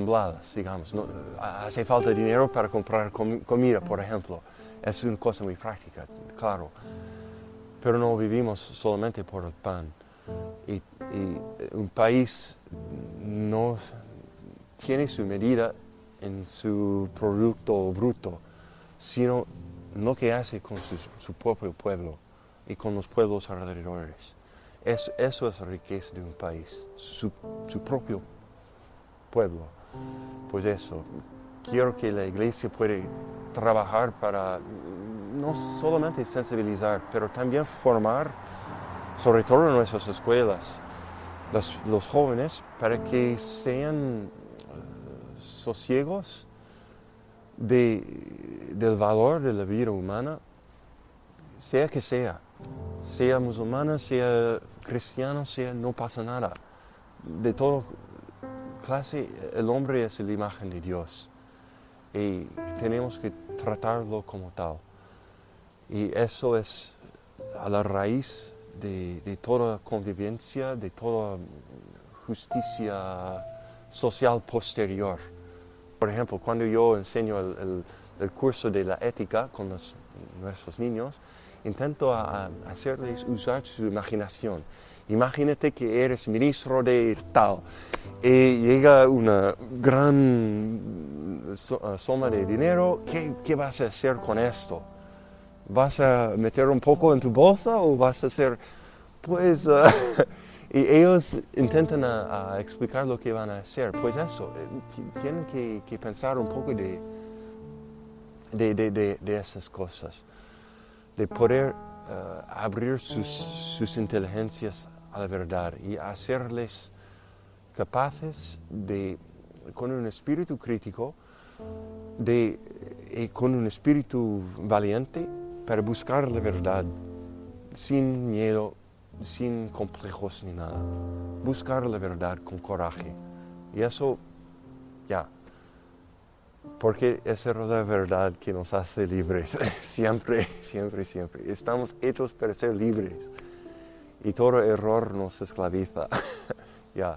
bladas, digamos. No, hace falta dinero para comprar comida, por ejemplo. Es una cosa muy práctica, claro. Pero no vivimos solamente por el pan. Y, un país no tiene su medida en su producto bruto, sino lo que hace con su, propio pueblo y con los pueblos alrededores. Es, eso es la riqueza de un país, su, su propio pueblo. Pues eso, quiero que la iglesia pueda trabajar para no solamente sensibilizar, pero también formar, sobre todo en nuestras escuelas, los, jóvenes para que sean uh, sosiegos del valor de la vida humana, sea que sea, sea musulmana, sea cristiano, sea, no pasa nada. De todo clase, el hombre es la imagen de Dios y tenemos que tratarlo como tal. Y eso es a la raíz de, toda convivencia, de toda justicia social posterior. Por ejemplo, cuando yo enseño el, curso de la ética con nuestros niños, intento hacerles usar su imaginación Imagínate que eres ministro de tal y llega una gran uh, suma de dinero. ¿Qué, vas a hacer con esto? ¿Vas a meter un poco en tu bolsa o vas a hacer, pues, uh, y ellos intentan explicar lo que van a hacer. Pues eso, eh, tienen que, pensar un poco de, de, esas cosas, de poder uh, abrir sus, sus inteligencias a la verdad y hacerles capaces de, con un espíritu crítico, de, y con un espíritu valiente, para buscar la verdad sin miedo, sin complejos ni nada. Buscar la verdad con coraje. Y eso, ya, porque esa es la verdad que nos hace libres, siempre, siempre, siempre. Estamos hechos para ser libres y todo error nos esclaviza. ya.